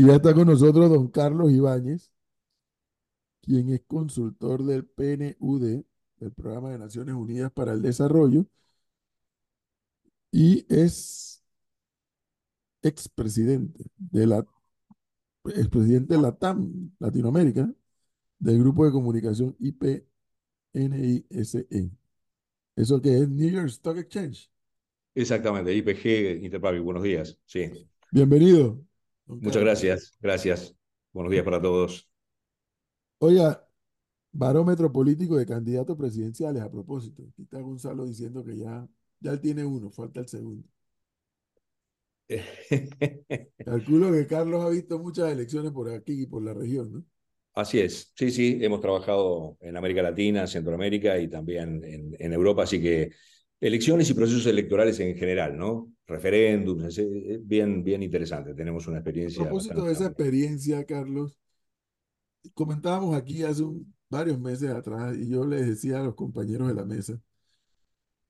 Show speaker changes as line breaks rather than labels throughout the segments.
Y ya está con nosotros don Carlos Ibáñez, quien es consultor del PNUD, del Programa de Naciones Unidas para el Desarrollo, y es expresidente de la expresidente de la TAM, Latinoamérica, del Grupo de Comunicación IPNISE. ¿Eso que es New York Stock Exchange?
Exactamente, IPG Interpublic, buenos días. Sí.
Bienvenido.
Muchas gracias, gracias. Buenos días para todos.
Oiga, barómetro político de candidatos presidenciales a propósito. Aquí está Gonzalo diciendo que ya, ya él tiene uno, falta el segundo. Calculo que Carlos ha visto muchas elecciones por aquí y por la región, ¿no?
Así es, sí, sí, hemos trabajado en América Latina, Centroamérica y también en, en Europa, así que elecciones y procesos electorales en general, ¿no? Referéndums, es bien, bien interesante, tenemos una experiencia.
A propósito de esa experiencia, Carlos, comentábamos aquí hace varios meses atrás y yo les decía a los compañeros de la mesa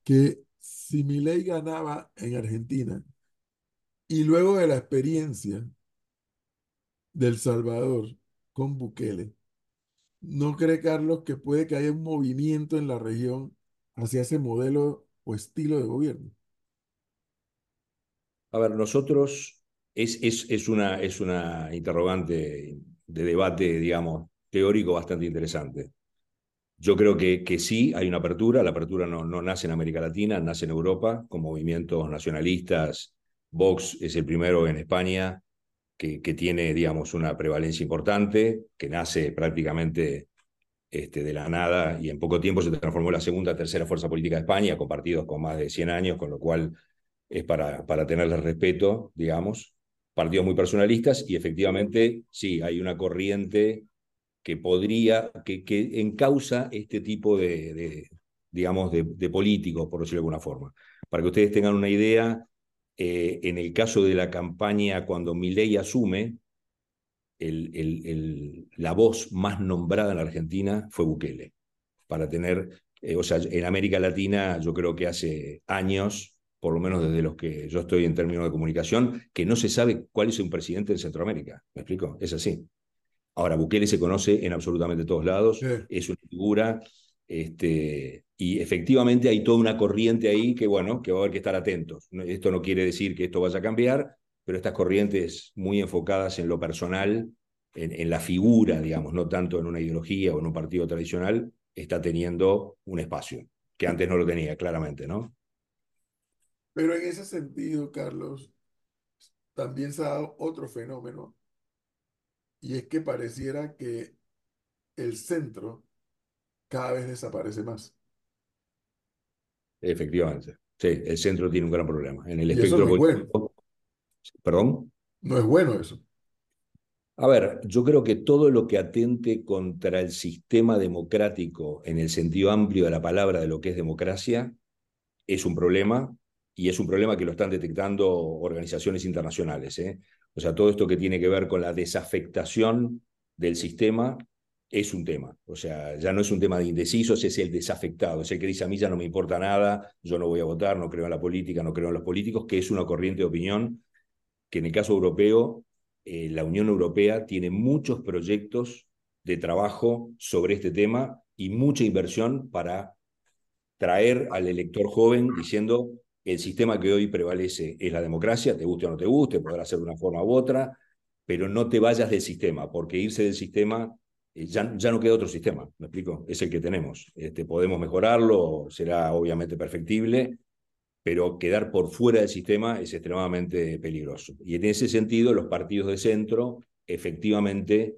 que si ley ganaba en Argentina y luego de la experiencia del Salvador con Bukele, ¿no cree Carlos que puede que haya un movimiento en la región hacia ese modelo estilo de gobierno?
A ver, nosotros es, es, es, una, es una interrogante de debate, digamos, teórico bastante interesante. Yo creo que, que sí, hay una apertura. La apertura no, no nace en América Latina, nace en Europa, con movimientos nacionalistas. Vox es el primero en España que, que tiene, digamos, una prevalencia importante, que nace prácticamente este, de la nada y en poco tiempo se transformó en la segunda, tercera fuerza política de España, con partidos con más de 100 años, con lo cual es para, para tenerle respeto, digamos partidos muy personalistas y efectivamente sí, hay una corriente que podría, que, que encausa este tipo de, digamos, de, de, políticos, por decirlo de alguna forma. Para que ustedes tengan una idea, eh, en el caso de la campaña cuando Milei asume, el, el, el, la voz más nombrada en la Argentina fue Bukele. Para tener, eh, o sea, en América Latina yo creo que hace años por lo menos desde los que yo estoy en términos de comunicación, que no se sabe cuál es un presidente en Centroamérica. ¿Me explico? Es así. Ahora, Bukele se conoce en absolutamente todos lados, sí. es una figura, este, y efectivamente hay toda una corriente ahí que, bueno, que va a haber que estar atentos. Esto no quiere decir que esto vaya a cambiar, pero estas corrientes muy enfocadas en lo personal, en, en la figura, digamos, no tanto en una ideología o en un partido tradicional, está teniendo un espacio, que antes no lo tenía, claramente, ¿no?
Pero en ese sentido, Carlos, también se ha dado otro fenómeno, y es que pareciera que el centro cada vez desaparece más.
Efectivamente. Sí, el centro tiene un gran problema. En el
y
espectro
bueno.
¿Perdón?
No es bueno eso.
A ver, yo creo que todo lo que atente contra el sistema democrático en el sentido amplio de la palabra de lo que es democracia es un problema y es un problema que lo están detectando organizaciones internacionales. ¿eh? O sea, todo esto que tiene que ver con la desafectación del sistema es un tema. O sea, ya no es un tema de indecisos, es el desafectado, es el que dice a mí ya no me importa nada, yo no voy a votar, no creo en la política, no creo en los políticos, que es una corriente de opinión que en el caso europeo, eh, la Unión Europea tiene muchos proyectos de trabajo sobre este tema y mucha inversión para traer al elector joven diciendo el sistema que hoy prevalece es la democracia, te guste o no te guste, podrá ser de una forma u otra, pero no te vayas del sistema, porque irse del sistema eh, ya, ya no queda otro sistema, ¿me explico? Es el que tenemos. Este, podemos mejorarlo, será obviamente perfectible, pero quedar por fuera del sistema es extremadamente peligroso. Y en ese sentido, los partidos de centro efectivamente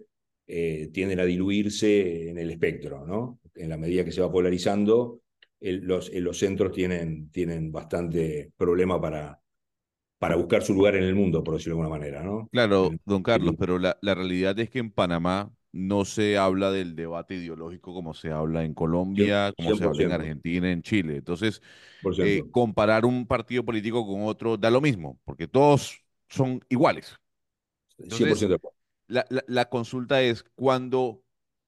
eh, tienden a diluirse en el espectro, ¿no? En la medida que se va polarizando, el, los, los, centros tienen, tienen bastante problema para, para buscar su lugar en el mundo, por decirlo de alguna manera, ¿no?
Claro, don Carlos, pero la, la realidad es que en Panamá no se habla del debate ideológico como se habla en Colombia, 100%. como se habla en Argentina, en Chile. Entonces, eh, comparar un partido político con otro da lo mismo, porque todos son iguales. Entonces, 100% la, la, la, consulta es cuando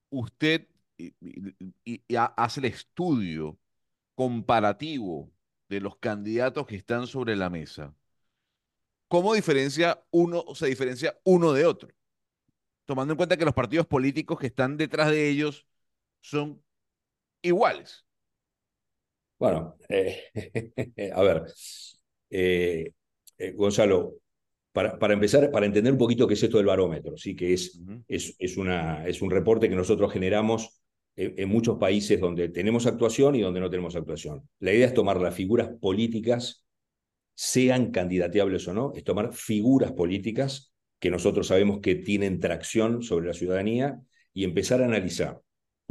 usted y, y, y hace el estudio comparativo de los candidatos que están sobre la mesa, ¿cómo diferencia uno, se diferencia uno de otro? Tomando en cuenta que los partidos políticos que están detrás de ellos son iguales.
Bueno, eh, a ver, eh, eh, Gonzalo, para, para, empezar, para entender un poquito qué es esto del barómetro, ¿sí? que es, es, es, una, es un reporte que nosotros generamos en, muchos países donde tenemos actuación y donde no tenemos actuación. La idea es tomar las figuras políticas, sean candidateables o no, es tomar figuras políticas que nosotros sabemos que tienen tracción sobre la ciudadanía y empezar a analizar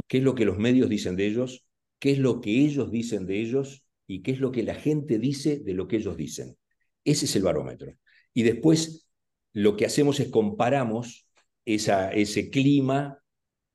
qué es lo que los medios dicen de ellos, qué es lo que ellos dicen de ellos y qué es lo que la gente dice de lo que ellos dicen. Ese es el barómetro. Y después lo que hacemos es comparamos esa, ese clima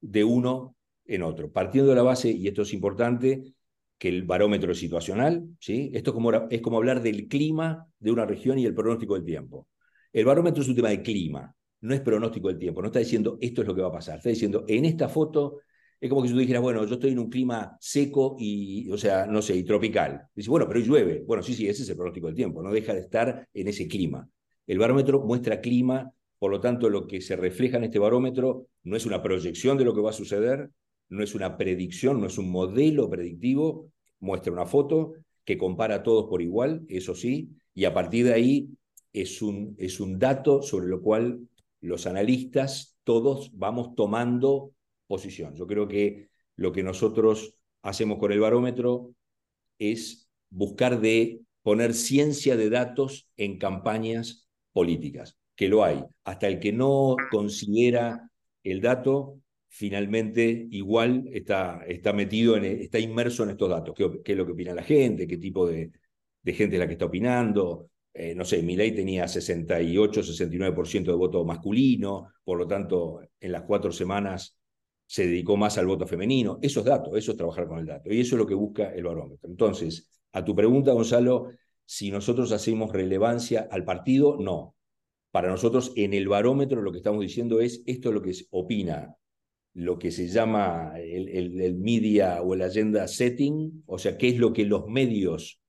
de uno en otro, partiendo de la base, y esto es importante, que el barómetro es situacional, ¿sí? Esto es como, es como hablar del clima de una región y el pronóstico del tiempo. El barómetro es un tema de clima, no es pronóstico del tiempo, no está diciendo esto es lo que va a pasar, está diciendo en esta foto es como que si tú dijeras, bueno, yo estoy en un clima seco y, o sea, no sé, y tropical. Dice, bueno, pero llueve. Bueno, sí, sí, ese es el pronóstico del tiempo, no deja de estar en ese clima. El barómetro muestra clima, por lo tanto, lo que se refleja en este barómetro no es una proyección de lo que va a suceder, no es una predicción, no es un modelo predictivo, muestra una foto que compara a todos por igual, eso sí, y a partir de ahí es un, es un dato sobre lo cual los analistas todos vamos tomando posición. Yo creo que lo que nosotros hacemos con el barómetro es buscar de poner ciencia de datos en campañas políticas, que lo hay. Hasta el que no considera el dato finalmente igual está, está metido, en, está inmerso en estos datos. ¿Qué, qué es lo que opina la gente? ¿Qué tipo de, de gente es la que está opinando? Eh, no sé, ley tenía 68, 69% de voto masculino, por lo tanto, en las cuatro semanas se dedicó más al voto femenino. Esos datos, eso es trabajar con el dato. Y eso es lo que busca el barómetro. Entonces, a tu pregunta, Gonzalo, si nosotros hacemos relevancia al partido, no. Para nosotros, en el barómetro, lo que estamos diciendo es esto es lo que opina lo que se llama el, media o el agenda setting, o sea, qué es lo que los medios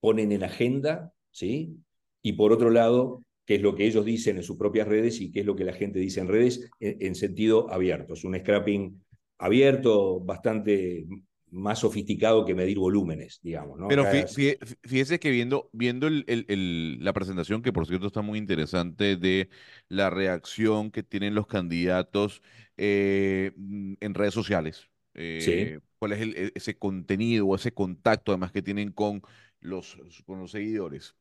ponen en agenda, ¿sí? Y por otro lado, qué es lo que ellos dicen en sus propias redes y qué es lo que la gente dice en redes en, sentido abierto. Es un scrapping abierto, bastante más sofisticado que medir volúmenes, digamos. ¿no?
Pero fíjese que viendo, viendo la presentación, que por cierto está muy interesante, de la reacción que tienen los candidatos eh, mm, en redes sociales. Eh, ¿Cuál es e, ese contenido o ese contacto además que tienen con los, con los seguidores?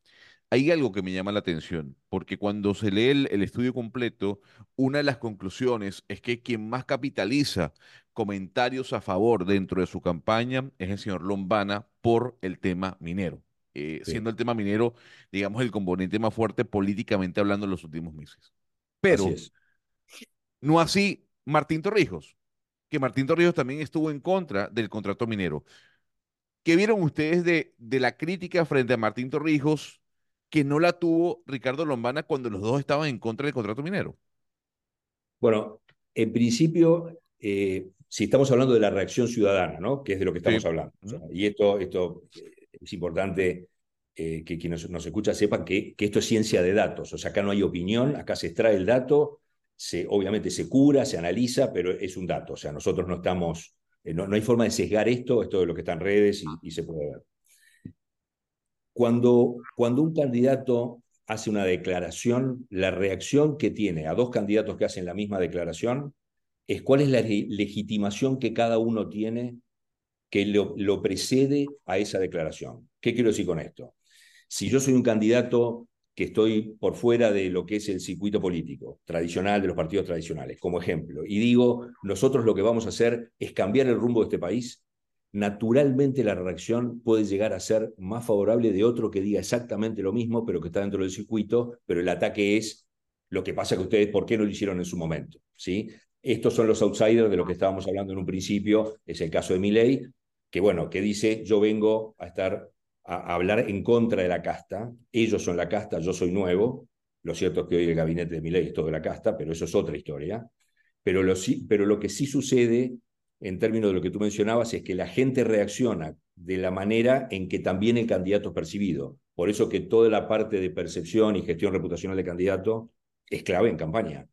Hay algo que me llama la atención, porque cuando se lee el, estudio completo, una de las conclusiones es que quien más capitaliza comentarios a favor dentro de su campaña es el señor Lombana por el tema minero, eh, siendo el tema minero, digamos, el componente más fuerte políticamente hablando en los últimos meses. Pero no así Martín Torrijos, que Martín Torrijos también estuvo en contra del contrato minero. ¿Qué vieron ustedes de, de la crítica frente a Martín Torrijos que no la tuvo Ricardo Lombana cuando los dos estaban en contra del contrato minero?
Bueno, en principio, eh, si estamos hablando de la reacción ciudadana, ¿no? Que es de lo que estamos hablando. y esto, esto eh, es importante eh, que quienes nos, escucha sepan que, que, esto es ciencia de datos. O sea, acá no hay opinión, acá se extrae el dato se, obviamente se cura, se analiza, pero es un dato. O sea, nosotros no estamos, eh, no, hay forma de sesgar esto, esto de lo que está en redes y, se puede ver. Cuando, cuando un candidato hace una declaración, la reacción que tiene a dos candidatos que hacen la misma declaración es cuál es la legitimación que cada uno tiene que lo, lo precede a esa declaración. ¿Qué quiero decir con esto? Si yo soy un candidato que estoy por fuera de lo que es el circuito político tradicional de los partidos tradicionales, como ejemplo, y digo, nosotros lo que vamos a hacer es cambiar el rumbo de este país, naturalmente la reacción puede llegar a ser más favorable de otro que diga exactamente lo mismo, pero que está dentro del circuito, pero el ataque es lo que pasa que ustedes, ¿por qué no lo hicieron en su momento? ¿Sí? Estos son los outsiders de lo que estábamos hablando en un principio, es el caso de Milei, que bueno, que dice, yo vengo a estar a, hablar en contra de la casta. Ellos son la casta, yo soy nuevo. Lo cierto es que hoy el gabinete de Milei es todo de la casta, pero eso es otra historia. Pero lo, pero lo que sí sucede en términos de lo que tú mencionabas es que la gente reacciona de la manera en que también el candidato es percibido. Por eso que toda la parte de percepción y gestión reputacional de candidato es clave en campaña.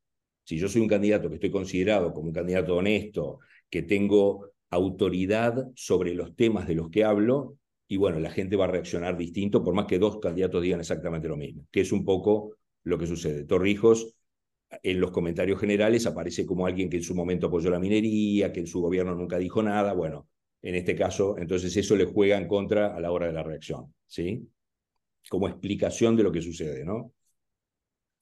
Si yo soy un candidato que estoy considerado como un candidato honesto, que tengo autoridad sobre los temas de los que hablo, y bueno, la gente va a reaccionar distinto, por más que dos candidatos digan exactamente lo mismo, que es un poco lo que sucede. Torrijos, en los comentarios generales, aparece como alguien que en su momento apoyó la minería, que en su gobierno nunca dijo nada. Bueno, en este caso, entonces eso le juega en contra a la hora de la reacción, ¿sí? Como explicación de lo que sucede, ¿no?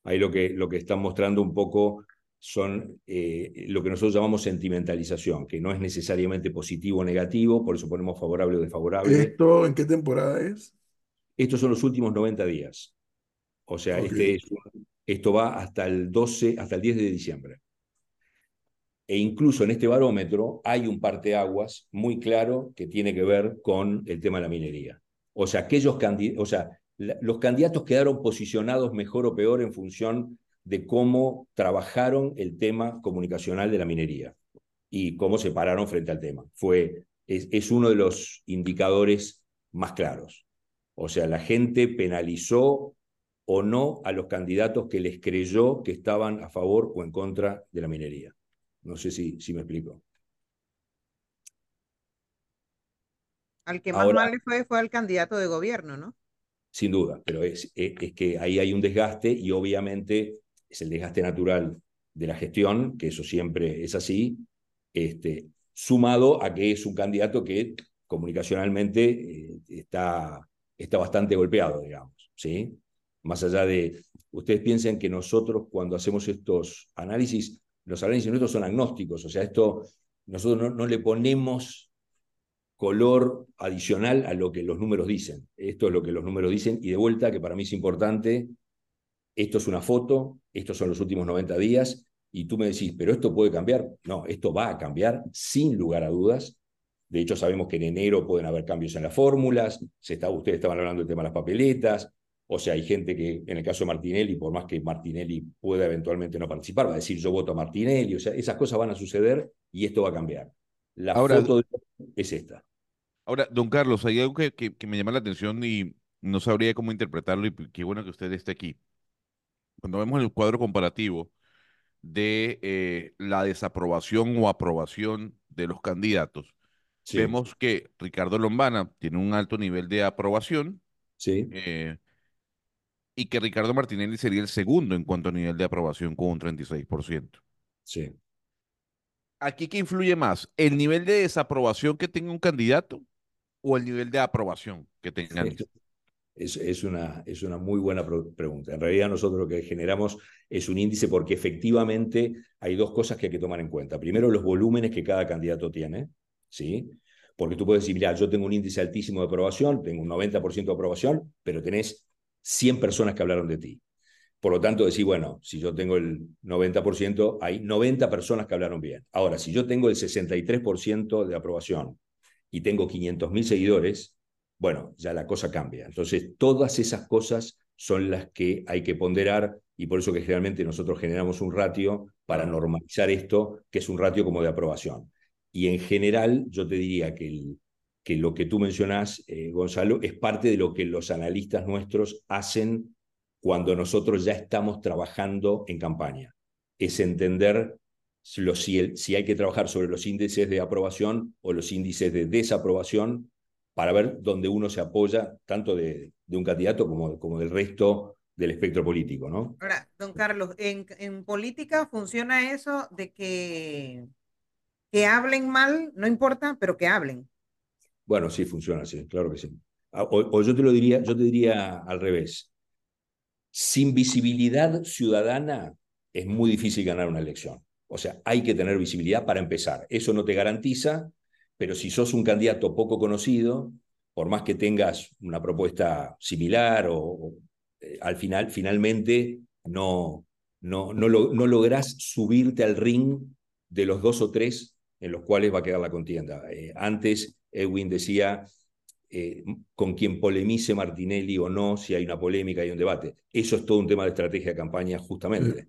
Ahí lo que, lo que están mostrando un poco son eh, lo que nosotros llamamos sentimentalización, que no es necesariamente positivo o negativo, por eso ponemos favorable o desfavorable.
¿Esto en qué temporada es?
Estos son los últimos 90 días. O sea, este esto va hasta el 12, hasta el 10 de diciembre. E incluso en este barómetro hay un parteaguas muy claro que tiene que ver con el tema de la minería. O sea, aquellos o sea, los candidatos quedaron posicionados mejor o peor en función de cómo trabajaron el tema comunicacional de la minería y cómo se pararon frente al tema. Fue, es, es uno de los indicadores más claros. O sea, la gente penalizó o no a los candidatos que les creyó que estaban a favor o en contra de la minería. No sé si, si me explico.
Al que más mal le fue fue al candidato de gobierno, ¿no?
Sin duda, pero es, es, es, que ahí hay un desgaste y obviamente es el desgaste natural de la gestión, que eso siempre es así, este, sumado a que es un candidato que comunicacionalmente eh, está, está bastante golpeado, digamos, ¿sí? Más allá de, ustedes piensen que nosotros cuando hacemos estos análisis, los análisis nuestros son agnósticos, o sea, esto, nosotros no, no le ponemos color adicional a lo que los números dicen. Esto es lo que los números dicen y de vuelta, que para mí es importante, esto es una foto, estos son los últimos 90 días, y tú me decís, pero esto puede cambiar. No, esto va a cambiar sin lugar a dudas. De hecho, sabemos que en enero pueden haber cambios en las fórmulas, ustedes estaban hablando del tema de las papeletas, o sea, hay gente que, en el caso de Martinelli, por más que Martinelli pueda eventualmente no participar, va a decir yo voto a Martinelli, o sea, esas cosas van a suceder y esto va a cambiar. La foto es esta.
Ahora, don Carlos, hay algo que, que me llama la atención y no sabría cómo interpretarlo y qué bueno que usted esté aquí cuando vemos el cuadro comparativo de eh, la desaprobación o aprobación de los candidatos, vemos que Ricardo Lombana tiene un alto nivel de aprobación.
Sí.
Eh, y que Ricardo Martinelli sería el segundo en cuanto a nivel de aprobación con un 36%.
Sí.
¿Aquí qué influye más? ¿El nivel de desaprobación que tenga un candidato o el nivel de aprobación que tenga
es, es, una, es una muy buena pregunta. En realidad nosotros lo que generamos es un índice porque efectivamente hay dos cosas que hay que tomar en cuenta. Primero, los volúmenes que cada candidato tiene, ¿sí? Porque tú puedes decir, mira, yo tengo un índice altísimo de aprobación, tengo un 90% de aprobación, pero tenés 100 personas que hablaron de ti. Por lo tanto, decir, bueno, si yo tengo el 90%, hay 90 personas que hablaron bien. Ahora, si yo tengo el 63% de aprobación y tengo 500.000 seguidores, bueno, ya la cosa cambia. Entonces, todas esas cosas son las que hay que ponderar y por eso que generalmente nosotros generamos un ratio para normalizar esto, que es un ratio como de aprobación. Y en general, yo te diría que, que lo que tú mencionás, eh, Gonzalo, es parte de lo que los analistas nuestros hacen cuando nosotros ya estamos trabajando en campaña. Es entender si, si hay que trabajar sobre los índices de aprobación o los índices de desaprobación para ver dónde uno se apoya, tanto de, de un candidato como, como del resto del espectro político, ¿no?
Ahora, don Carlos, en, en política funciona eso de que, que hablen mal, no importa, pero que hablen.
Bueno, sí, funciona así, claro que sí. Ah, o, yo te lo diría, yo te diría al revés. Sin visibilidad ciudadana es muy difícil ganar una elección. O sea, hay que tener visibilidad para empezar. Eso no te garantiza pero si sos un candidato poco conocido, por más que tengas una propuesta similar o, eh, al final, finalmente no, no, no, no lográs subirte al ring de los dos o tres en los cuales va a quedar la contienda. Eh, antes, Edwin decía, eh, con quien polemice Martinelli o no, si hay una polémica, y un debate. Eso es todo un tema de estrategia de campaña, justamente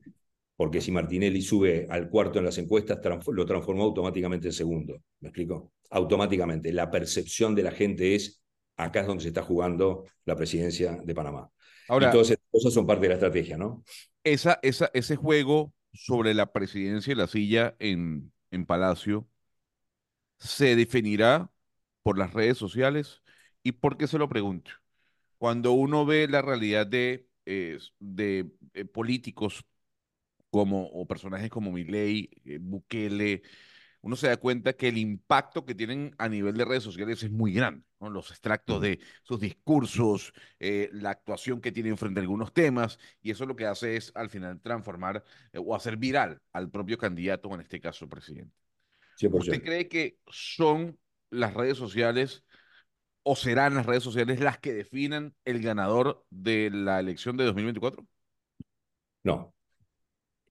porque si Martinelli sube al cuarto en las encuestas, lo transformó automáticamente en segundo. ¿Me explico? Automáticamente. La percepción de la gente es acá es donde se está jugando la presidencia de Panamá. Ahora, y todas esas cosas son parte de la estrategia, ¿no?
Esa, esa, ese juego sobre la presidencia y la silla en, en Palacio se definirá por las redes sociales. ¿Y por qué se lo pregunto? Cuando uno ve la realidad de, de eh, políticos como, o personajes como Milei, eh, Bukele, uno se da cuenta que el impacto que tienen a nivel de redes sociales es muy grande. Los extractos de sus discursos, eh, la actuación que tienen frente a algunos temas, y eso lo que hace es al final transformar eh, o hacer viral al propio candidato, en este caso presidente. ¿Usted cree que son las redes sociales o serán las redes sociales las que definan el ganador de la elección de 2024?
No.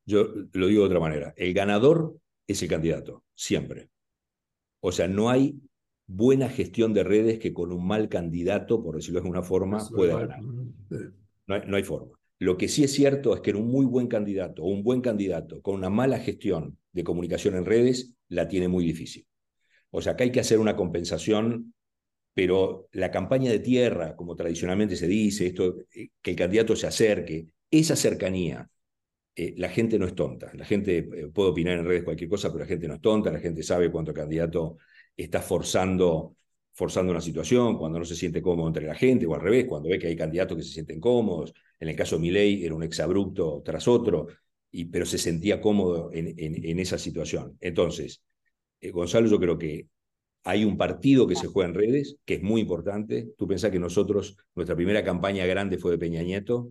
Yo lo digo de otra manera. El ganador es el candidato, siempre. O sea, no hay buena gestión de redes que con un mal candidato, por decirlo de alguna forma, pueda ganar. No hay, no hay forma. Lo que sí es cierto es que en un muy buen candidato o un buen candidato con una mala gestión de comunicación en redes, la tiene muy difícil. O sea, que hay que hacer una compensación, pero la campaña de tierra, como tradicionalmente se dice, esto, eh, que el candidato se acerque, esa cercanía eh, la gente no es tonta. La gente eh, puede opinar en redes cualquier cosa, pero la gente no es tonta. La gente sabe cuánto el candidato está forzando, forzando una situación, cuando no se siente cómodo entre la gente, o al revés, cuando ve que hay candidatos que se sienten cómodos. En el caso de Milei era un exabrupto tras otro, y, pero se sentía cómodo en, en, esa situación. Entonces, eh, Gonzalo, yo creo que hay un partido que se juega en redes, que es muy importante. Tú pensás que nosotros, nuestra primera campaña grande fue de Peña Nieto,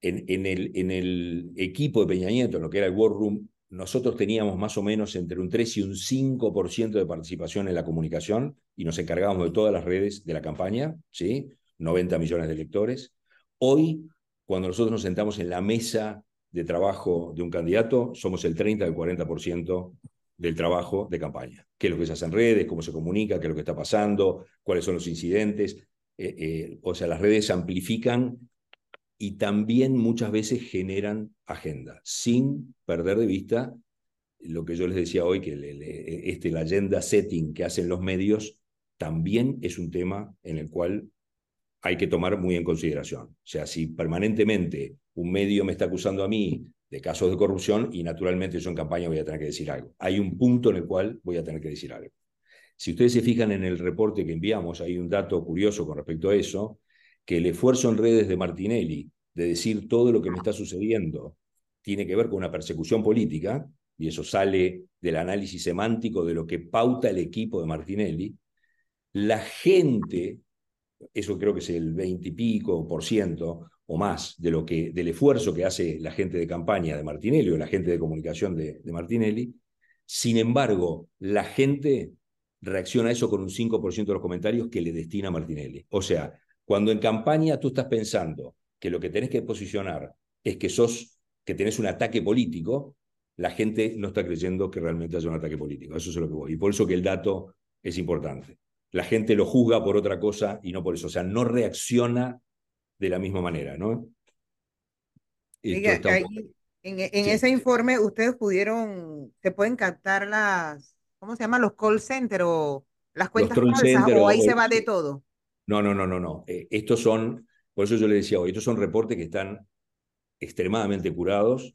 en, el, en el equipo de Peña Nieto, en lo que era el War Room, nosotros teníamos más o menos entre un 3 y un 5% de participación en la comunicación y nos encargábamos de todas las redes de la campaña, ¿sí? 90 millones de lectores. Hoy, cuando nosotros nos sentamos en la mesa de trabajo de un candidato, somos el 30 al 40% del trabajo de campaña. ¿Qué es lo que se hace en redes? ¿Cómo se comunica? ¿Qué es lo que está pasando? ¿Cuáles son los incidentes? Eh, eh, o sea, las redes amplifican y también muchas veces generan agenda, sin perder de vista lo que yo les decía hoy, que este, la agenda setting que hacen los medios también es un tema en el cual hay que tomar muy en consideración. O sea, si permanentemente un medio me está acusando a mí de casos de corrupción y naturalmente yo en campaña voy a tener que decir algo. Hay un punto en el cual voy a tener que decir algo. Si ustedes se fijan en el reporte que enviamos, hay un dato curioso con respecto a eso, que el esfuerzo en redes de Martinelli de decir todo lo que me está sucediendo tiene que ver con una persecución política, y eso sale del análisis semántico de lo que pauta el equipo de Martinelli, la gente, eso creo que es el 20 y pico por ciento o más de lo que, del esfuerzo que hace la gente de campaña de Martinelli o la gente de comunicación de, Martinelli, sin embargo, la gente reacciona a eso con un 5% de los comentarios que le destina Martinelli. O sea, cuando en campaña tú estás pensando que lo que tenés que posicionar es que sos, que tenés un ataque político, la gente no está creyendo que realmente haya un ataque político. Eso es lo que voy. Y por eso que el dato es importante. La gente lo juzga por otra cosa y no por eso. O sea, no reacciona de la misma manera, ¿no?
en, ese informe ustedes pudieron, se pueden captar las, ¿cómo se llama? Los call centers o las cuentas falsas, o ahí se va de todo.
No, no, no, no, no. Eh, estos son, por eso yo le decía hoy, estos son reportes que están extremadamente curados.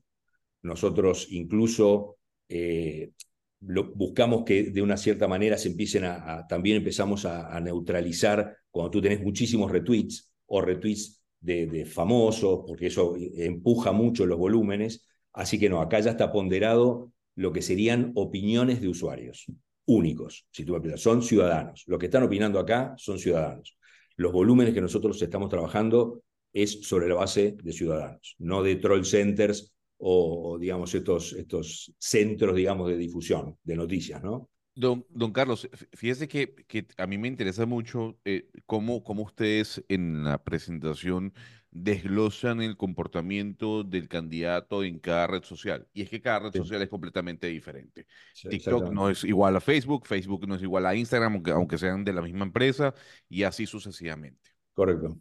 Nosotros incluso eh, buscamos que de una cierta manera se empiecen a, también empezamos a, neutralizar cuando tú tenés muchísimos retweets o retweets de, famosos, porque eso empuja mucho los volúmenes. Así que no, acá ya está ponderado lo que serían opiniones de usuarios únicos, si tú me son ciudadanos. Los que están opinando acá son ciudadanos. Los volúmenes que nosotros estamos trabajando es sobre la base de ciudadanos, no de troll centers o, digamos, estos, estos centros, digamos, de difusión de noticias, ¿no?
Don, don Carlos, fíjese que, que a mí me interesa mucho eh, cómo, cómo ustedes en la presentación desglosan el comportamiento del candidato en cada red social. Y es que cada red social es completamente diferente. TikTok no es igual a Facebook, Facebook no es igual a Instagram, aunque, aunque sean de la misma empresa, y así sucesivamente.
Correcto.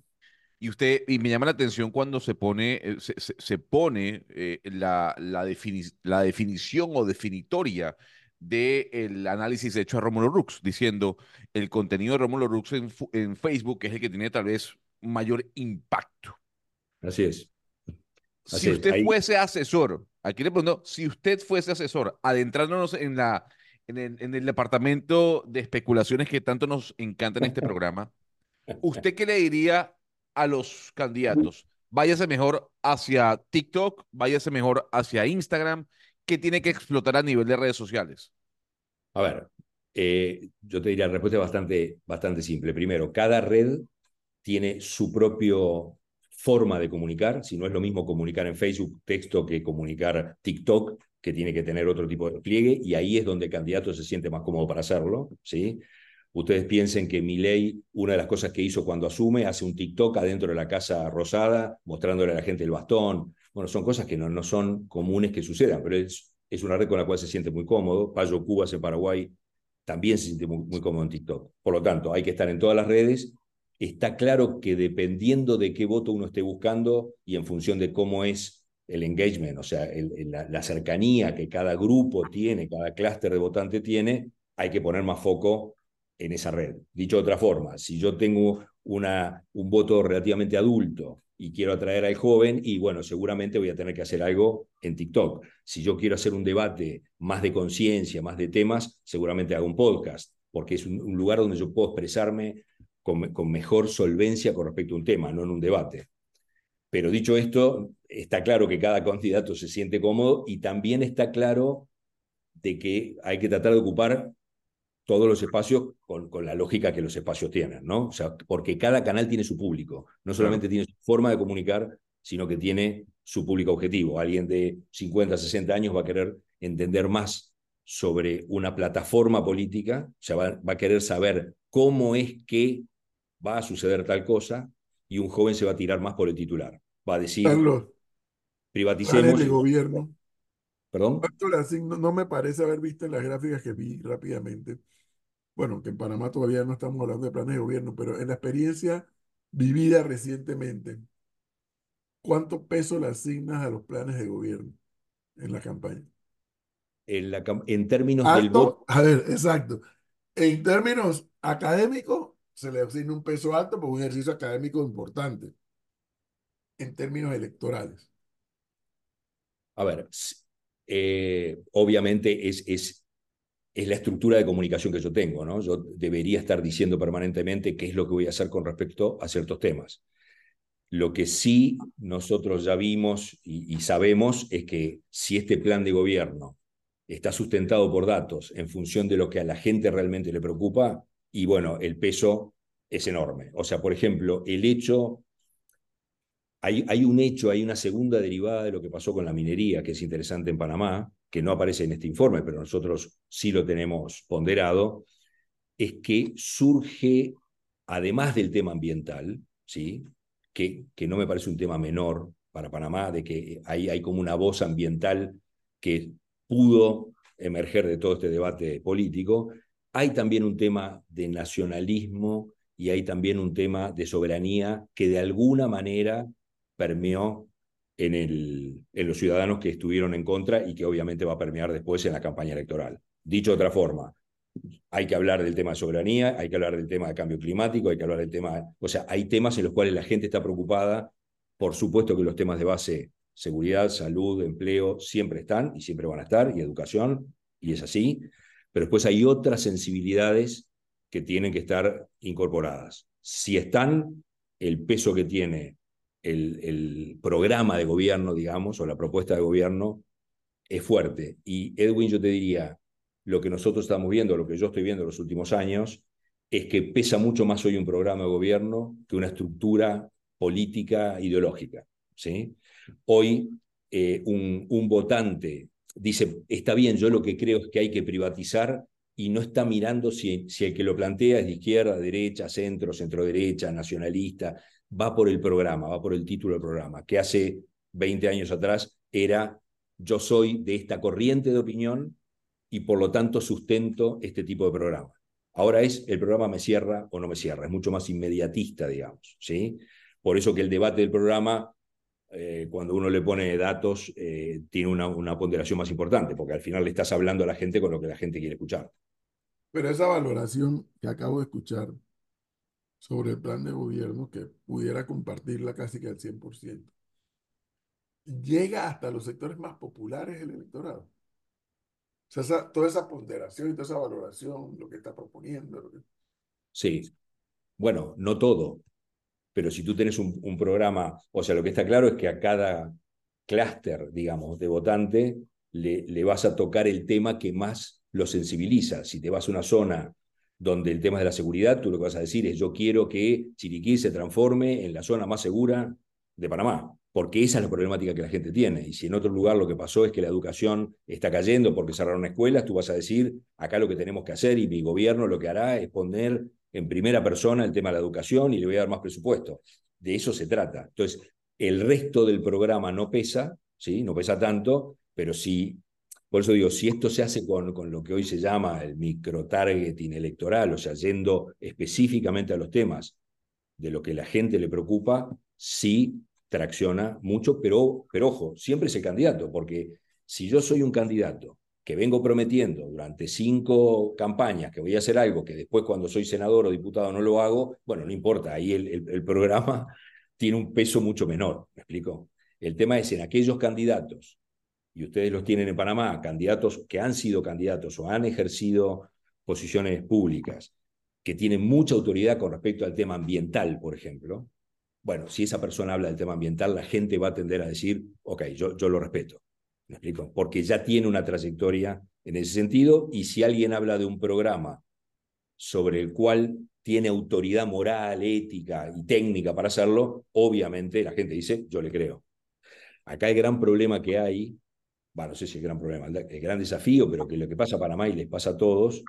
Y usted, y me llama la atención cuando se pone, eh, se, pone eh, la, la, la definición o definitoria del análisis hecho a Rómulo Rux, diciendo el contenido de Rómulo Rux en, en Facebook es el que tiene tal vez mayor impacto.
Así es.
si usted fuese asesor, aquí le pregunto, si usted fuese asesor, adentrándonos en, la, en, el, en el departamento de especulaciones que tanto nos encanta en este programa, ¿usted qué le diría a los candidatos? Váyase mejor hacia TikTok, váyase mejor hacia Instagram, ¿qué tiene que explotar a nivel de redes sociales?
A ver, eh, yo te diría la respuesta es bastante, bastante simple. Primero, cada red tiene su propio forma de comunicar, si no es lo mismo comunicar en Facebook texto que comunicar TikTok, que tiene que tener otro tipo de pliegue, y ahí es donde el candidato se siente más cómodo para hacerlo, ¿sí? Ustedes piensen que Milei, una de las cosas que hizo cuando asume, hace un TikTok adentro de la Casa Rosada, mostrándole a la gente el bastón. Bueno, son cosas que no, no son comunes que sucedan, pero es, es una red con la cual se siente muy cómodo. Payo Cubas en Paraguay también se siente muy, muy cómodo en TikTok. Por lo tanto, hay que estar en todas las redes está claro que dependiendo de qué voto uno esté buscando y en función de cómo es el engagement, o sea, la, cercanía que cada grupo tiene, cada clúster de votante tiene, hay que poner más foco en esa red. Dicho de otra forma, si yo tengo una, un voto relativamente adulto y quiero atraer al joven, y bueno, seguramente voy a tener que hacer algo en TikTok. Si yo quiero hacer un debate más de conciencia, más de temas, seguramente hago un podcast, porque es un lugar donde yo puedo expresarme con, mejor solvencia con respecto a un tema, no en un debate. Pero dicho esto, está claro que cada candidato se siente cómodo y también está claro de que hay que tratar de ocupar todos los espacios con, con, la lógica que los espacios tienen, ¿no? O sea, porque cada canal tiene su público, no solamente tiene su forma de comunicar, sino que tiene su público objetivo. Alguien de 50, 60 años va a querer entender más sobre una plataforma política, o sea, va, va a querer saber cómo es que va a suceder tal cosa y un joven se va a tirar más por el titular. Va a decir,
Carlos,
privaticemos.
el gobierno.
¿Perdón?
No, no me parece haber visto en las gráficas que vi rápidamente. Bueno, que en Panamá todavía no estamos hablando de planes de gobierno, pero en la experiencia vivida recientemente, ¿cuánto peso le asignas a los planes de gobierno en la campaña?
En, la, en términos del voto.
A ver, exacto. En términos académicos, se le asigna un peso alto por un ejercicio académico importante en términos electorales.
A ver, eh, obviamente es, es, es la estructura de comunicación que yo tengo, ¿no? Yo debería estar diciendo permanentemente qué es lo que voy a hacer con respecto a ciertos temas. Lo que sí nosotros ya vimos y, y sabemos es que si este plan de gobierno está sustentado por datos en función de lo que a la gente realmente le preocupa, y bueno, el peso es enorme. O sea, por ejemplo, el hecho, hay, un hecho, hay una segunda derivada de lo que pasó con la minería, que es interesante en Panamá, que no aparece en este informe, pero nosotros sí lo tenemos ponderado, es que surge, además del tema ambiental, ¿sí? que, que no me parece un tema menor para Panamá, de que hay, hay como una voz ambiental que pudo emerger de todo este debate político, hay también un tema de nacionalismo y hay también un tema de soberanía que de alguna manera permeó en, los ciudadanos que estuvieron en contra y que obviamente va a permear después en la campaña electoral. Dicho de otra forma, hay que hablar del tema de soberanía, hay que hablar del tema de cambio climático, hay que hablar del tema, o sea, hay temas en los cuales la gente está preocupada, por supuesto que los temas de base, seguridad, salud, empleo, siempre están y siempre van a estar, y educación, y es así, pero después hay otras sensibilidades que tienen que estar incorporadas. Si están, el peso que tiene el, el programa de gobierno, digamos, o la propuesta de gobierno, es fuerte. Y Edwin, yo te diría, lo que nosotros estamos viendo, lo que yo estoy viendo en los últimos años, es que pesa mucho más hoy un programa de gobierno que una estructura política ideológica. ¿sí? Hoy eh, un, un, votante dice, está bien, yo lo que creo es que hay que privatizar y no está mirando si, el que lo plantea es de izquierda, derecha, centro, centro derecha, nacionalista, va por el programa, va por el título del programa, que hace 20 años atrás era yo soy de esta corriente de opinión y por lo tanto sustento este tipo de programa. Ahora es el programa me cierra o no me cierra, es mucho más inmediatista, digamos, ¿sí? Por eso que el debate del programa eh, cuando uno le pone datos, eh, tiene una, una, ponderación más importante, porque al final le estás hablando a la gente con lo que la gente quiere escuchar.
Pero esa valoración que acabo de escuchar sobre el plan de gobierno, que pudiera compartirla casi que al 100%, llega hasta los sectores más populares del electorado. O sea, toda esa ponderación y toda esa valoración, lo que está proponiendo.
Sí. Bueno, no todo, pero si tú tienes un, programa, o sea, lo que está claro es que a cada clúster, digamos, de votante, le, le vas a tocar el tema que más lo sensibiliza. Si te vas a una zona donde el tema de la seguridad, tú lo que vas a decir es yo quiero que Chiriquí se transforme en la zona más segura de Panamá, porque esa es la problemática que la gente tiene. Y si en otro lugar lo que pasó es que la educación está cayendo porque cerraron escuelas, tú vas a decir, acá lo que tenemos que hacer y mi gobierno lo que hará es poner en primera persona el tema de la educación y le voy a dar más presupuesto. De eso se trata. Entonces, el resto del programa no pesa, ¿sí? No pesa tanto, pero si, por eso digo, si esto se hace con, lo que hoy se llama el micro-targeting electoral, o sea, yendo específicamente a los temas de lo que la gente le preocupa, sí tracciona mucho, pero, pero ojo, siempre es el candidato, porque si yo soy un candidato que vengo prometiendo durante cinco campañas que voy a hacer algo que después cuando soy senador o diputado no lo hago, bueno, no importa, ahí el, el, programa tiene un peso mucho menor, ¿me explico? El tema es en aquellos candidatos, y ustedes los tienen en Panamá, candidatos que han sido candidatos o han ejercido posiciones públicas, que tienen mucha autoridad con respecto al tema ambiental, por ejemplo, bueno, si esa persona habla del tema ambiental, la gente va a tender a decir, ok, yo, yo lo respeto. ¿Me explico? Porque ya tiene una trayectoria en ese sentido y si alguien habla de un programa sobre el cual tiene autoridad moral, ética y técnica para hacerlo, obviamente la gente dice, yo le creo. Acá el gran problema que hay, bueno, no sé si el gran problema, el gran desafío, pero que lo que pasa a Panamá y les pasa a todos,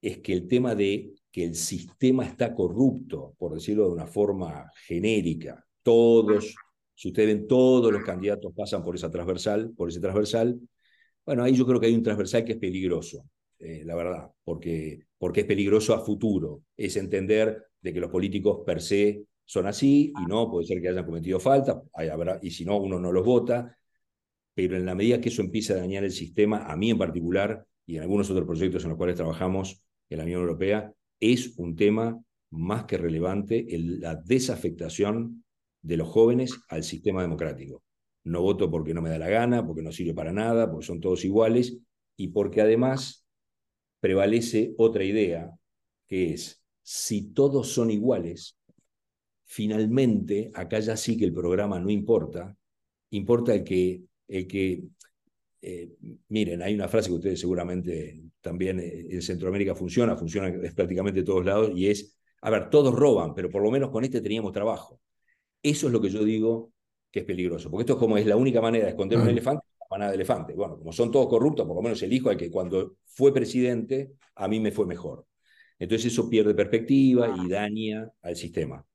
es que el tema de que el sistema está corrupto, por decirlo de una forma genérica. Todos, si ustedes ven, todos los candidatos pasan por esa transversal, por ese transversal. Bueno, ahí yo creo que hay un transversal que es peligroso, eh, la verdad, porque, porque es peligroso a futuro. Es entender de que los políticos per se son así y no, puede ser que hayan cometido falta, y si no, uno no los vota. Pero en la medida que eso empieza a dañar el sistema, a mí en particular, y en algunos otros proyectos en los cuales trabajamos en la Unión Europea, es un tema más que relevante la desafectación de los jóvenes al sistema democrático. No voto porque no me da la gana, porque no sirve para nada, porque son todos iguales y porque además prevalece otra idea, que es, si todos son iguales, finalmente, acá ya sí que el programa no importa, importa el que, el que eh, miren, hay una frase que ustedes seguramente también eh, en Centroamérica funciona, funciona en prácticamente todos lados, y es, a ver, todos roban, pero por lo menos con este teníamos trabajo. Eso es lo que yo digo que es peligroso, porque esto es como es la única manera de esconder un elefante, la manada de elefante. Bueno, como son todos corruptos, por lo menos el hijo al que cuando fue presidente, a mí me fue mejor. Entonces eso pierde perspectiva y daña al sistema.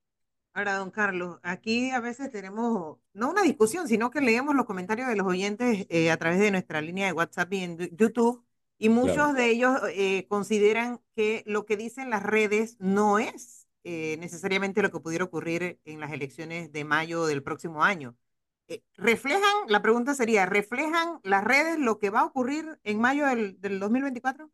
Ahora, don Carlos, aquí a veces tenemos, no una discusión, sino que leemos los comentarios de los oyentes eh, a través de nuestra línea de WhatsApp y en YouTube, y muchos de ellos eh, consideran que lo que dicen las redes no es eh, necesariamente lo que pudiera ocurrir en las elecciones de mayo del próximo año. ¿Reflejan, la pregunta sería, ¿reflejan las redes lo que va a ocurrir en mayo del, del 2024?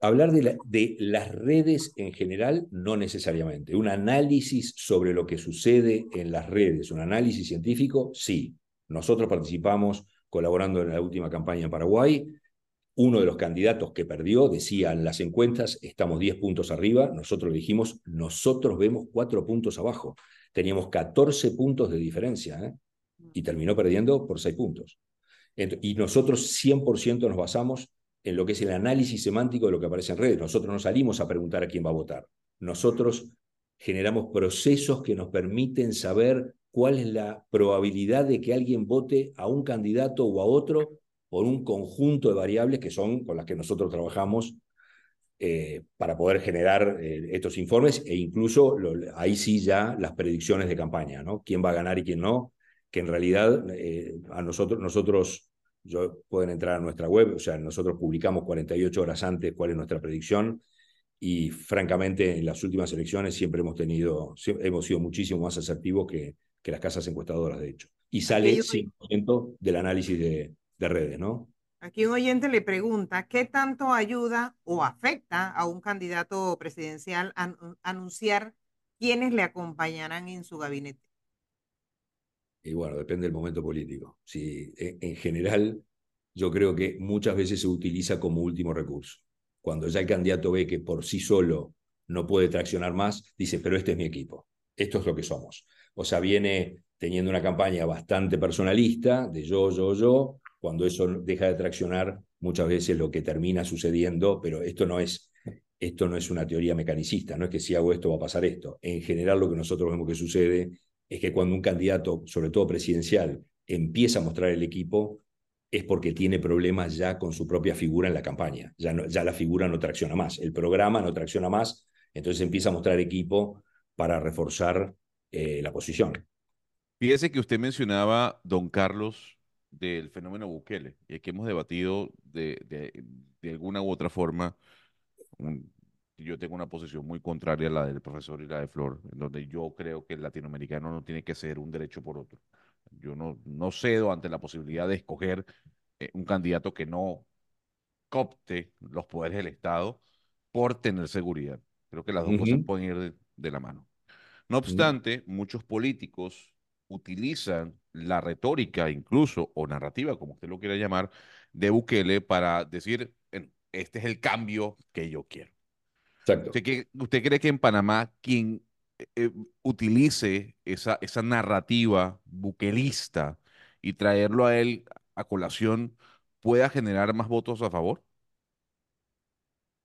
Hablar de, las redes en general, no necesariamente. Un análisis sobre lo que sucede en las redes, un análisis científico, sí. Nosotros participamos colaborando en la última campaña en Paraguay. Uno de los candidatos que perdió decía en las encuestas, estamos 10 puntos arriba. Nosotros dijimos, nosotros vemos 4 puntos abajo. Teníamos 14 puntos de diferencia ¿eh? y terminó perdiendo por 6 puntos. Y nosotros 100% nos basamos en lo que es el análisis semántico de lo que aparece en redes. Nosotros no salimos a preguntar a quién va a votar. Nosotros generamos procesos que nos permiten saber cuál es la probabilidad de que alguien vote a un candidato o a otro por un conjunto de variables que son con las que nosotros trabajamos eh, para poder generar eh, estos informes e incluso ahí sí ya las predicciones de campaña, ¿no? Quién va a ganar y quién no, que en realidad eh, a nosotros, nosotros yo, pueden entrar a nuestra web, o sea, nosotros publicamos 48 horas antes cuál es nuestra predicción y francamente en las últimas elecciones siempre hemos tenido, hemos sido muchísimo más asertivos que, que las casas encuestadoras, de hecho. Y sale 5% del análisis de, de redes, ¿no?
Aquí un oyente le pregunta, ¿qué tanto ayuda o afecta a un candidato presidencial a anunciar quiénes le acompañarán en su gabinete?
Y bueno, depende del momento político. Si, e, en general, yo creo que muchas veces se utiliza como último recurso. Cuando ya el candidato ve que por sí solo no puede traccionar más, dice, pero este es mi equipo, esto es lo que somos. O sea, viene teniendo una campaña bastante personalista, de yo, yo, yo, cuando eso deja de traccionar, muchas veces lo que termina sucediendo, pero esto no es, esto no es una teoría mecanicista, no es que si hago esto va a pasar esto. En general lo que nosotros vemos que sucede es que cuando un candidato, sobre todo presidencial, empieza a mostrar el equipo, es porque tiene problemas ya con su propia figura en la campaña. Ya, ya la figura no tracciona más, el programa no tracciona más, entonces empieza a mostrar equipo para reforzar eh, la posición.
Fíjese que usted mencionaba, don Carlos, del fenómeno Bukele, y que hemos debatido de, de, alguna u otra forma. Yo tengo una posición muy contraria a la del profesor y la de Flor, en donde yo creo que el latinoamericano no tiene que ser un derecho por otro. Yo no, no cedo ante la posibilidad de escoger eh, un candidato que no copte los poderes del Estado por tener seguridad. Creo que las dos cosas pueden ir de, la mano. No obstante, muchos políticos utilizan la retórica incluso o narrativa, como usted lo quiera llamar, de Bukele para decir, este es el cambio que yo quiero.
Exacto.
¿Usted, cree que en Panamá quien eh, eh, utilice esa, esa narrativa buquelista y traerlo a él a colación pueda generar más votos a favor?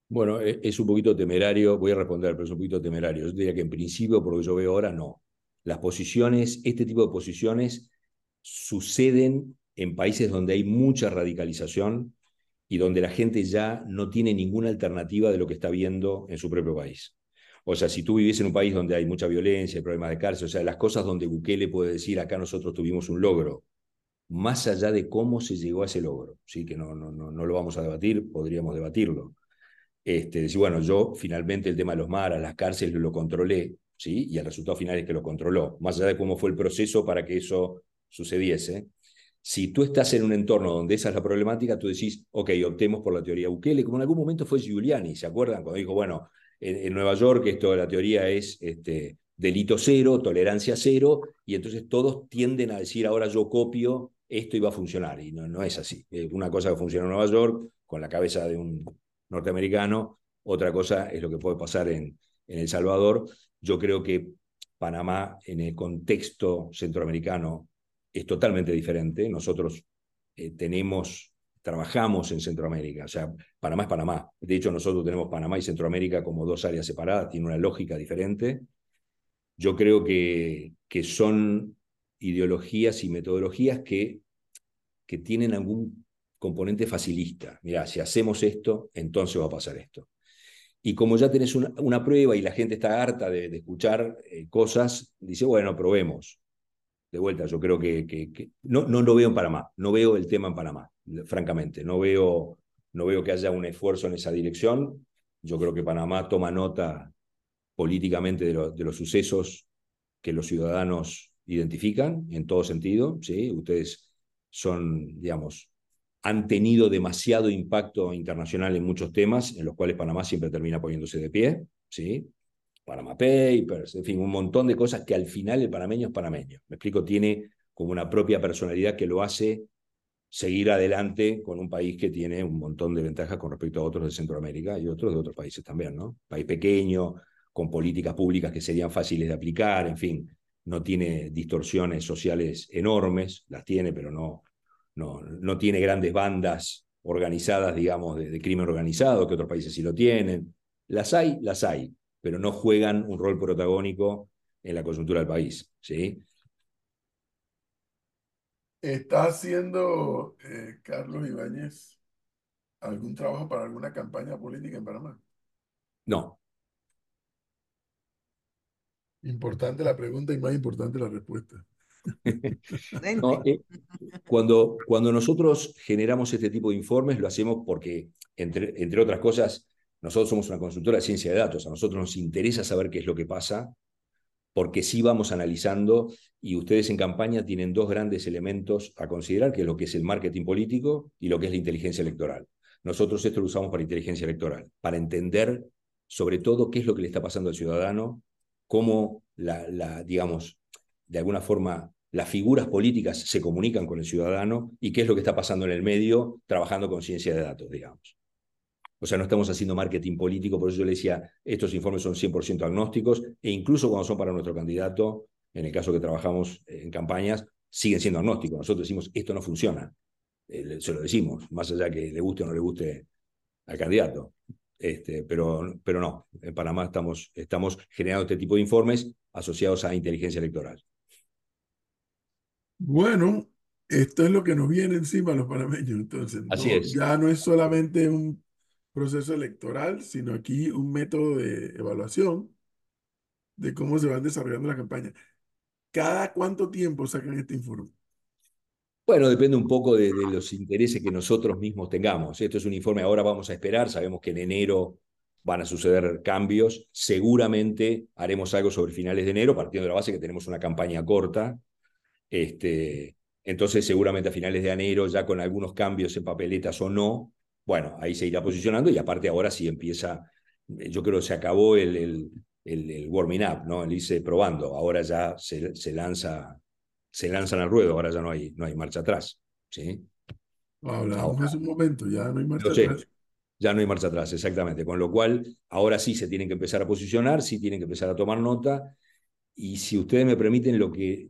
Bueno, e, es un poquito temerario, voy a responder, pero es un poquito temerario. Yo diría que en principio, por lo que yo veo ahora, no las posiciones, este tipo de posiciones suceden en países donde hay mucha radicalización y donde la gente ya no tiene ninguna alternativa de lo que está viendo en su propio país. O sea, si tú vives en un país donde hay mucha violencia, hay problemas de cárcel, o sea, las cosas donde Bukele puede decir, acá nosotros tuvimos un logro, más allá de cómo se llegó a ese logro, ¿sí? que no, no, no, no lo vamos a debatir, podríamos debatirlo. Este, decir, bueno, yo finalmente el tema de los maras, las cárceles lo controlé, ¿sí? y el resultado final es que lo controló, más allá de cómo fue el proceso para que eso sucediese. Si tú estás en un entorno donde esa es la problemática, tú decís, ok, optemos por la teoría Bukele, como en algún momento fue Giuliani, ¿se acuerdan? Cuando dijo, bueno, en, Nueva York esto, la teoría es este, delito cero, tolerancia cero, y entonces todos tienden a decir, ahora yo copio, esto iba a funcionar, y no, es así. Una cosa que funciona en Nueva York, con la cabeza de un norteamericano, otra cosa es lo que puede pasar en El Salvador, yo creo que Panamá en el contexto centroamericano es totalmente diferente. Nosotros eh, tenemos, trabajamos en Centroamérica, o sea, Panamá es Panamá. De hecho, nosotros tenemos Panamá y Centroamérica como dos áreas separadas, tiene una lógica diferente. Yo creo que, que son ideologías y metodologías que, que tienen algún componente facilista. Mira, si hacemos esto, entonces va a pasar esto. Y como ya tenés una, prueba y la gente está harta de, escuchar eh, cosas, dice, bueno, probemos. De vuelta, yo creo que, que, no, no lo veo en Panamá, no veo el tema en Panamá, francamente, no veo, no veo que haya un esfuerzo en esa dirección. Yo creo que Panamá toma nota políticamente de, de los sucesos que los ciudadanos identifican en todo sentido. ¿sí? Ustedes son, digamos, han tenido demasiado impacto internacional en muchos temas, en los cuales Panamá siempre termina poniéndose de pie, ¿sí? Panama Papers, en fin, un montón de cosas que al final el panameño es panameño. Me explico, tiene como una propia personalidad que lo hace seguir adelante con un país que tiene un montón de ventajas con respecto a otros de Centroamérica y otros de otros países también, ¿no? País pequeño, con políticas públicas que serían fáciles de aplicar, en fin, no tiene distorsiones sociales enormes, las tiene, pero no, no, no tiene grandes bandas organizadas, digamos, de, crimen organizado, que otros países sí lo tienen. Las hay, las hay, pero no juegan un rol protagónico en la coyuntura del país. ¿sí?
¿Está haciendo eh, Carlos Ibáñez algún trabajo para alguna campaña política en Panamá?
No.
Importante la pregunta y más importante la respuesta.
Eh, cuando, cuando nosotros generamos este tipo de informes, lo hacemos porque, entre, entre otras cosas, nosotros somos una consultora de ciencia de datos. A nosotros nos interesa saber qué es lo que pasa porque sí vamos analizando y ustedes en campaña tienen dos grandes elementos a considerar, que es lo que es el marketing político y lo que es la inteligencia electoral. Nosotros esto lo usamos para inteligencia electoral, para entender sobre todo qué es lo que le está pasando al ciudadano, cómo digamos, de alguna forma las figuras políticas se comunican con el ciudadano y qué es lo que está pasando en el medio trabajando con ciencia de datos, digamos. O sea, no estamos haciendo marketing político, por eso yo le decía, estos informes son 100% agnósticos e incluso cuando son para nuestro candidato, en el caso que trabajamos en campañas, siguen siendo agnósticos. Nosotros decimos, esto no funciona. Eh, se lo decimos, más allá que le guste o no le guste al candidato. Este, pero, pero no, en Panamá estamos, estamos generando este tipo de informes asociados a inteligencia electoral.
Bueno, esto es lo que nos viene encima a los panameños, entonces.
Así es.
Ya no es solamente un proceso electoral, sino aquí un método de evaluación de cómo se van desarrollando la campaña. ¿Cada cuánto tiempo sacan este informe?
Bueno, depende un poco de, los intereses que nosotros mismos tengamos. Esto es un informe, ahora vamos a esperar, sabemos que en enero van a suceder cambios, seguramente haremos algo sobre finales de enero, partiendo de la base que tenemos una campaña corta. Este, entonces, seguramente a finales de enero, ya con algunos cambios en papeletas o no, bueno, ahí se irá posicionando y aparte ahora sí empieza, eh, yo creo que se acabó el, el, el, warming up, ¿no? El irse probando, ahora ya se, se, lanza, se lanzan al ruedo, ahora ya no hay, no hay marcha atrás, ¿sí?
Hablamos hace un momento, ya no hay marcha atrás.
Ya no hay marcha atrás, exactamente. Con lo cual, ahora sí se tienen que empezar a posicionar, sí tienen que empezar a tomar nota. Y si ustedes me permiten, lo que,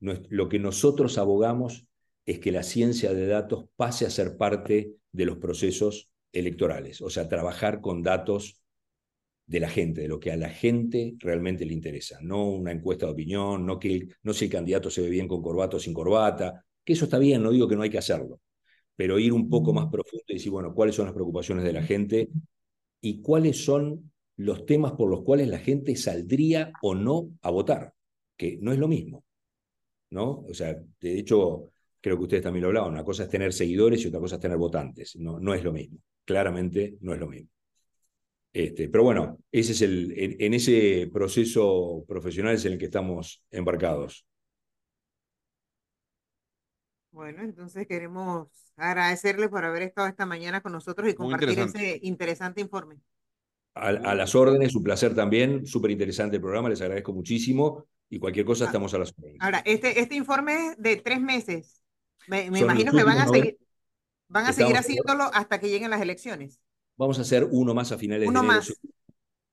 lo que nosotros abogamos es que la ciencia de datos pase a ser parte de los procesos electorales, o sea, trabajar con datos de la gente, de lo que a la gente realmente le interesa, no una encuesta de opinión, no, que, no si el candidato se ve bien con corbata o sin corbata, que eso está bien, no digo que no hay que hacerlo, pero ir un poco más profundo y decir, bueno, cuáles son las preocupaciones de la gente y cuáles son los temas por los cuales la gente saldría o no a votar, que no es lo mismo, ¿no? O sea, de hecho, creo que ustedes también lo hablaban, una cosa es tener seguidores y otra cosa es tener votantes. No, no es lo mismo, claramente no es lo mismo. Este, pero bueno, ese es el, en, ese proceso profesional es en el que estamos embarcados.
Bueno, entonces queremos agradecerle por haber estado esta mañana con nosotros y compartir ese interesante informe.
A, a, las órdenes, un placer también, súper interesante el programa, les agradezco muchísimo y cualquier cosa ah, estamos a las órdenes.
Ahora, este, este informe es de tres meses. Me, imagino que van a seguir, van a seguir haciéndolo hasta que lleguen las elecciones.
Vamos a hacer uno más a finales
uno
de enero.
Más.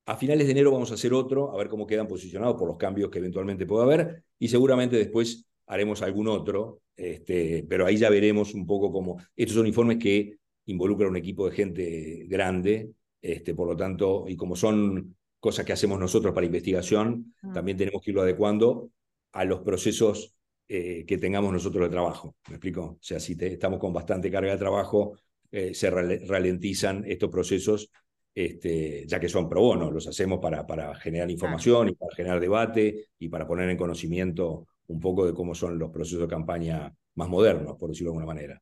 A finales de enero vamos a hacer otro, a ver cómo quedan posicionados por los cambios que eventualmente pueda haber, y seguramente después haremos algún otro, este, pero ahí ya veremos un poco cómo. Estos son informes que involucran un equipo de gente grande, este, por lo tanto, y como son cosas que hacemos nosotros para investigación, mm. también tenemos que irlo adecuando a los procesos eh, que tengamos nosotros de trabajo. ¿Me explico? O sea, si estamos con bastante carga de trabajo, eh, se ralentizan estos procesos, este, ya que son pro bono, los hacemos para, para generar información y para generar debate y para poner en conocimiento un poco de cómo son los procesos de campaña más modernos, por decirlo de alguna manera.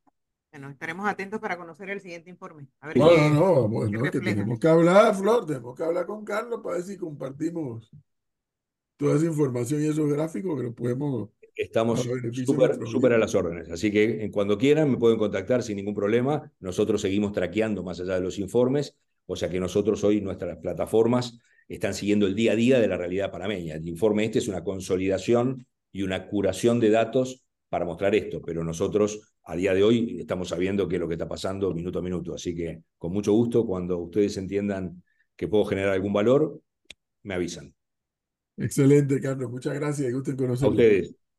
Bueno, estaremos atentos para conocer el siguiente informe.
no, no, bueno, que tenemos que hablar, Flor, tenemos que hablar con Carlos para ver si compartimos toda esa información y esos gráficos que lo podemos
Estamos súper a las órdenes. Así que en cuando quieran me pueden contactar sin ningún problema. Nosotros seguimos traqueando más allá de los informes. O sea que nosotros hoy, nuestras plataformas están siguiendo el día a día de la realidad panameña. El informe este es una consolidación y una curación de datos para mostrar esto, pero nosotros a día de hoy estamos sabiendo qué es lo que está pasando minuto a minuto. Así que con mucho gusto, cuando ustedes entiendan que puedo generar algún valor, me avisan.
Excelente, Carlos. Muchas gracias. Gusto en
A ustedes.